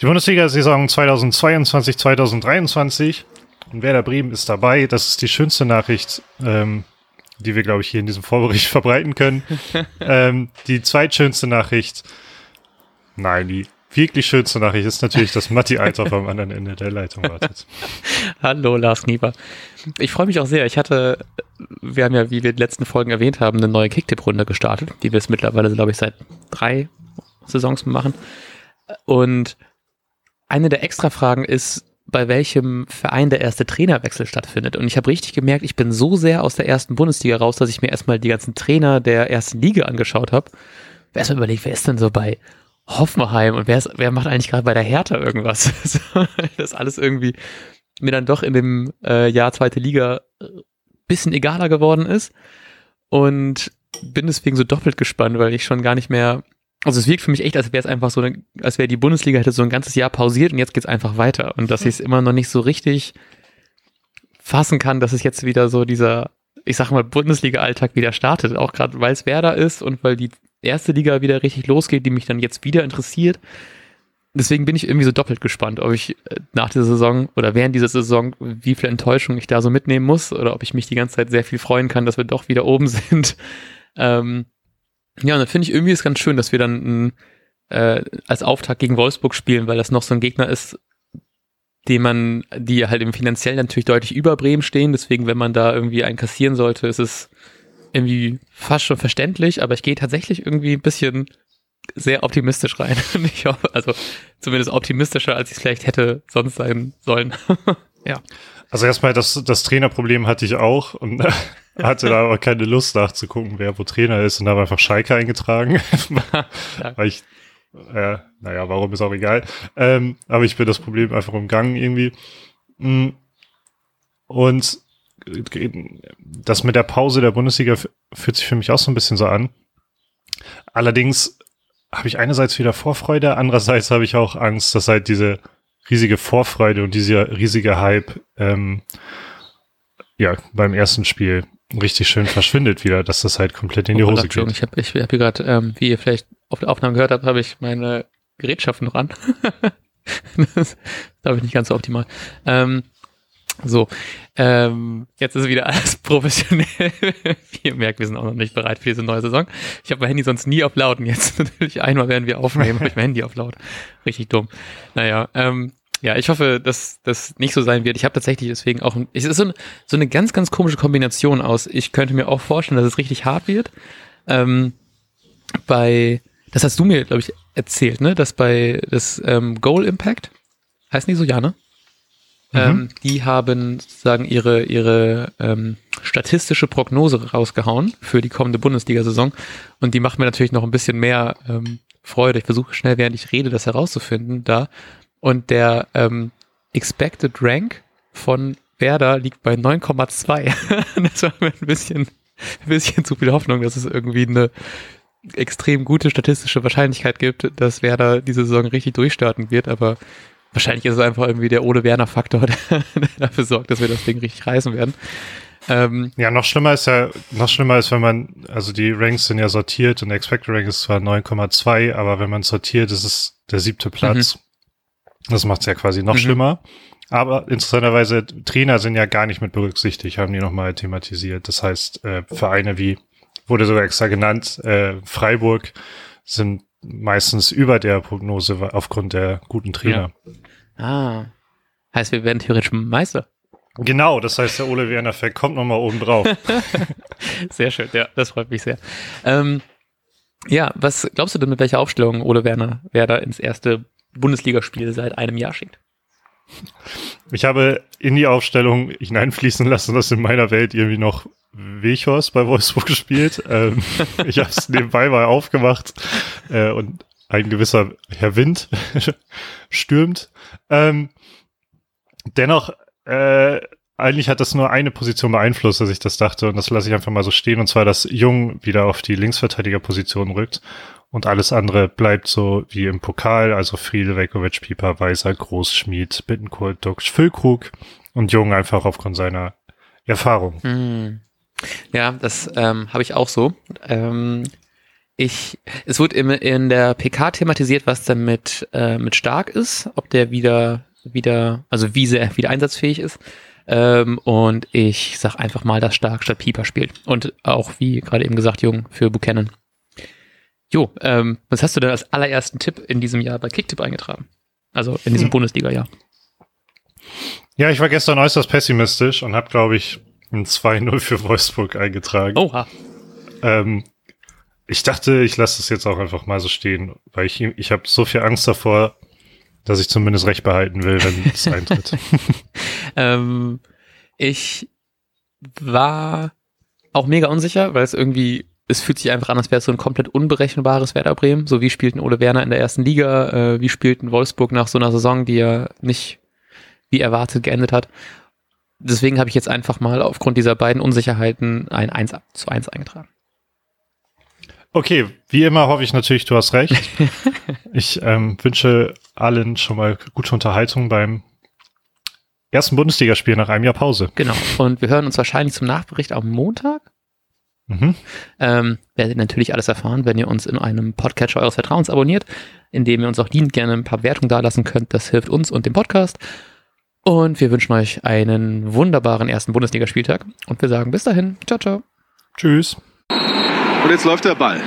Die Bundesliga-Saison 2022, 2023 und Werder Bremen ist dabei. Das ist die schönste Nachricht, ähm, die wir, glaube ich, hier in diesem Vorbericht verbreiten können. ähm, die zweitschönste Nachricht, nein, die wirklich schönste Nachricht ist natürlich, dass Matti Althoff am anderen Ende der Leitung wartet. Hallo, Lars Nieber. Ich freue mich auch sehr. Ich hatte, wir haben ja, wie wir in den letzten Folgen erwähnt haben, eine neue Kicktipp-Runde gestartet, die wir es mittlerweile, glaube ich, seit drei Saisons machen. Und eine der Extra-Fragen ist, bei welchem Verein der erste Trainerwechsel stattfindet. Und ich habe richtig gemerkt, ich bin so sehr aus der ersten Bundesliga raus, dass ich mir erstmal die ganzen Trainer der ersten Liga angeschaut habe. Erstmal überlegt, wer ist denn so bei Hoffenheim und wer, ist, wer macht eigentlich gerade bei der Hertha irgendwas? das alles irgendwie mir dann doch in dem äh, Jahr zweite Liga äh, bisschen egaler geworden ist. Und bin deswegen so doppelt gespannt, weil ich schon gar nicht mehr also es wirkt für mich echt, als wäre es einfach so, als wäre die Bundesliga hätte so ein ganzes Jahr pausiert und jetzt geht's einfach weiter. Und dass ich es immer noch nicht so richtig fassen kann, dass es jetzt wieder so dieser, ich sag mal, Bundesliga-Alltag wieder startet. Auch gerade weil es Werder ist und weil die erste Liga wieder richtig losgeht, die mich dann jetzt wieder interessiert. Deswegen bin ich irgendwie so doppelt gespannt, ob ich äh, nach dieser Saison oder während dieser Saison, wie viel Enttäuschung ich da so mitnehmen muss oder ob ich mich die ganze Zeit sehr viel freuen kann, dass wir doch wieder oben sind. Ähm, ja, und dann finde ich irgendwie ist ganz schön, dass wir dann äh, als Auftakt gegen Wolfsburg spielen, weil das noch so ein Gegner ist, den man, die halt im finanziellen natürlich deutlich über Bremen stehen. Deswegen, wenn man da irgendwie einen kassieren sollte, ist es irgendwie fast schon verständlich, aber ich gehe tatsächlich irgendwie ein bisschen sehr optimistisch rein. ich hoffe, also zumindest optimistischer, als ich es vielleicht hätte sonst sein sollen. ja. Also erstmal, das, das Trainerproblem hatte ich auch und hatte da aber keine Lust nachzugucken, wer wo Trainer ist und habe einfach Schalke eingetragen. Weil ich, äh, naja, warum ist auch egal. Ähm, aber ich bin das Problem einfach umgangen irgendwie. Mm. Und das mit der Pause der Bundesliga fühlt sich für mich auch so ein bisschen so an. Allerdings habe ich einerseits wieder Vorfreude, andererseits habe ich auch Angst, dass halt diese riesige Vorfreude und dieser riesige Hype ähm, ja beim ersten Spiel richtig schön verschwindet wieder, dass das halt komplett in die oh, Hose geht. Ich habe ich hab hier gerade, ähm, wie ihr vielleicht auf der Aufnahme gehört habt, habe ich meine Gerätschaften noch an. das glaube ich nicht ganz so optimal. Ähm, so, ähm, jetzt ist wieder alles professionell. Ihr merkt, wir sind auch noch nicht bereit für diese neue Saison. Ich habe mein Handy sonst nie auf laut und jetzt natürlich einmal, werden wir aufnehmen, habe ich mein Handy auf laut. Richtig dumm. Naja, ähm, ja, ich hoffe, dass das nicht so sein wird. Ich habe tatsächlich deswegen auch, es ist so, ein, so eine ganz, ganz komische Kombination aus. Ich könnte mir auch vorstellen, dass es richtig hart wird. Ähm, bei, das hast du mir, glaube ich, erzählt, ne? Dass bei das ähm, Goal Impact, heißt nicht so, ja, ne? Mhm. Ähm, die haben sozusagen ihre, ihre ähm, statistische Prognose rausgehauen für die kommende Bundesliga-Saison. Und die macht mir natürlich noch ein bisschen mehr ähm, Freude. Ich versuche schnell, während ich rede, das herauszufinden da. Und der ähm, Expected Rank von Werder liegt bei 9,2. das war mir ein bisschen, ein bisschen zu viel Hoffnung, dass es irgendwie eine extrem gute statistische Wahrscheinlichkeit gibt, dass Werder diese Saison richtig durchstarten wird, aber wahrscheinlich ist es einfach irgendwie der Ole Werner Faktor, der, dafür sorgt, dass wir das Ding richtig reißen werden. Ähm, ja, noch schlimmer ist ja, noch schlimmer ist, wenn man, also die Ranks sind ja sortiert und der Expected Rank ist zwar 9,2, aber wenn man sortiert, ist es der siebte Platz. Mhm. Das macht es ja quasi noch mhm. schlimmer. Aber interessanterweise, Trainer sind ja gar nicht mit berücksichtigt, haben die nochmal thematisiert. Das heißt, äh, Vereine wie, wurde sogar extra genannt, äh, Freiburg sind meistens über der Prognose aufgrund der guten Trainer. Ja. Ah. Heißt, wir werden theoretisch Meister. Genau, das heißt, der Ole Werner-Effekt kommt nochmal oben drauf. sehr schön, ja, das freut mich sehr. Ähm, ja, was glaubst du denn, mit welcher Aufstellung Ole Werner Werder ins erste Bundesligaspiel seit einem Jahr schickt. Ich habe in die Aufstellung hineinfließen lassen, dass in meiner Welt irgendwie noch Wechhorst bei Wolfsburg gespielt. ähm, ich habe es nebenbei mal aufgemacht äh, und ein gewisser Herr Wind stürmt. Ähm, dennoch, äh, eigentlich hat das nur eine Position beeinflusst, dass ich das dachte und das lasse ich einfach mal so stehen und zwar, dass Jung wieder auf die Linksverteidigerposition rückt und alles andere bleibt so wie im Pokal, also Friedel, Vekovic, Pieper, Weiser, Großschmied, Bittencourt, Dux, Füllkrug und Jung einfach aufgrund seiner Erfahrung. Hm. Ja, das ähm, habe ich auch so. Ähm, ich, es wurde im, in der PK thematisiert, was dann mit, äh, mit Stark ist, ob der wieder, wieder, also wie sehr wieder einsatzfähig ist. Ähm, und ich sag einfach mal, dass Stark statt Pieper spielt. Und auch, wie gerade eben gesagt, Jung für Buchanan. Jo, ähm, was hast du denn als allerersten Tipp in diesem Jahr bei Kicktipp eingetragen? Also in diesem hm. Bundesliga-Jahr. Ja, ich war gestern äußerst pessimistisch und habe, glaube ich, ein 2-0 für Wolfsburg eingetragen. Oha. Ähm, ich dachte, ich lasse das jetzt auch einfach mal so stehen, weil ich, ich habe so viel Angst davor, dass ich zumindest recht behalten will, wenn es eintritt. ähm, ich war auch mega unsicher, weil es irgendwie, es fühlt sich einfach an, als wäre es so ein komplett unberechenbares Werder Bremen. So wie spielt ein Ole Werner in der ersten Liga, äh, wie spielt ein Wolfsburg nach so einer Saison, die ja nicht wie erwartet geendet hat. Deswegen habe ich jetzt einfach mal aufgrund dieser beiden Unsicherheiten ein 1 zu 1 eingetragen. Okay, wie immer hoffe ich natürlich, du hast recht. ich ähm, wünsche allen schon mal gute Unterhaltung beim ersten Bundesligaspiel nach einem Jahr Pause. Genau. Und wir hören uns wahrscheinlich zum Nachbericht am Montag. Mhm. Ähm, werdet ihr natürlich alles erfahren, wenn ihr uns in einem Podcatcher eures Vertrauens abonniert, indem ihr uns auch dient gerne ein paar Wertungen dalassen könnt. Das hilft uns und dem Podcast. Und wir wünschen euch einen wunderbaren ersten Bundesligaspieltag. Und wir sagen bis dahin. Ciao, ciao. Tschüss. Und jetzt läuft der Ball.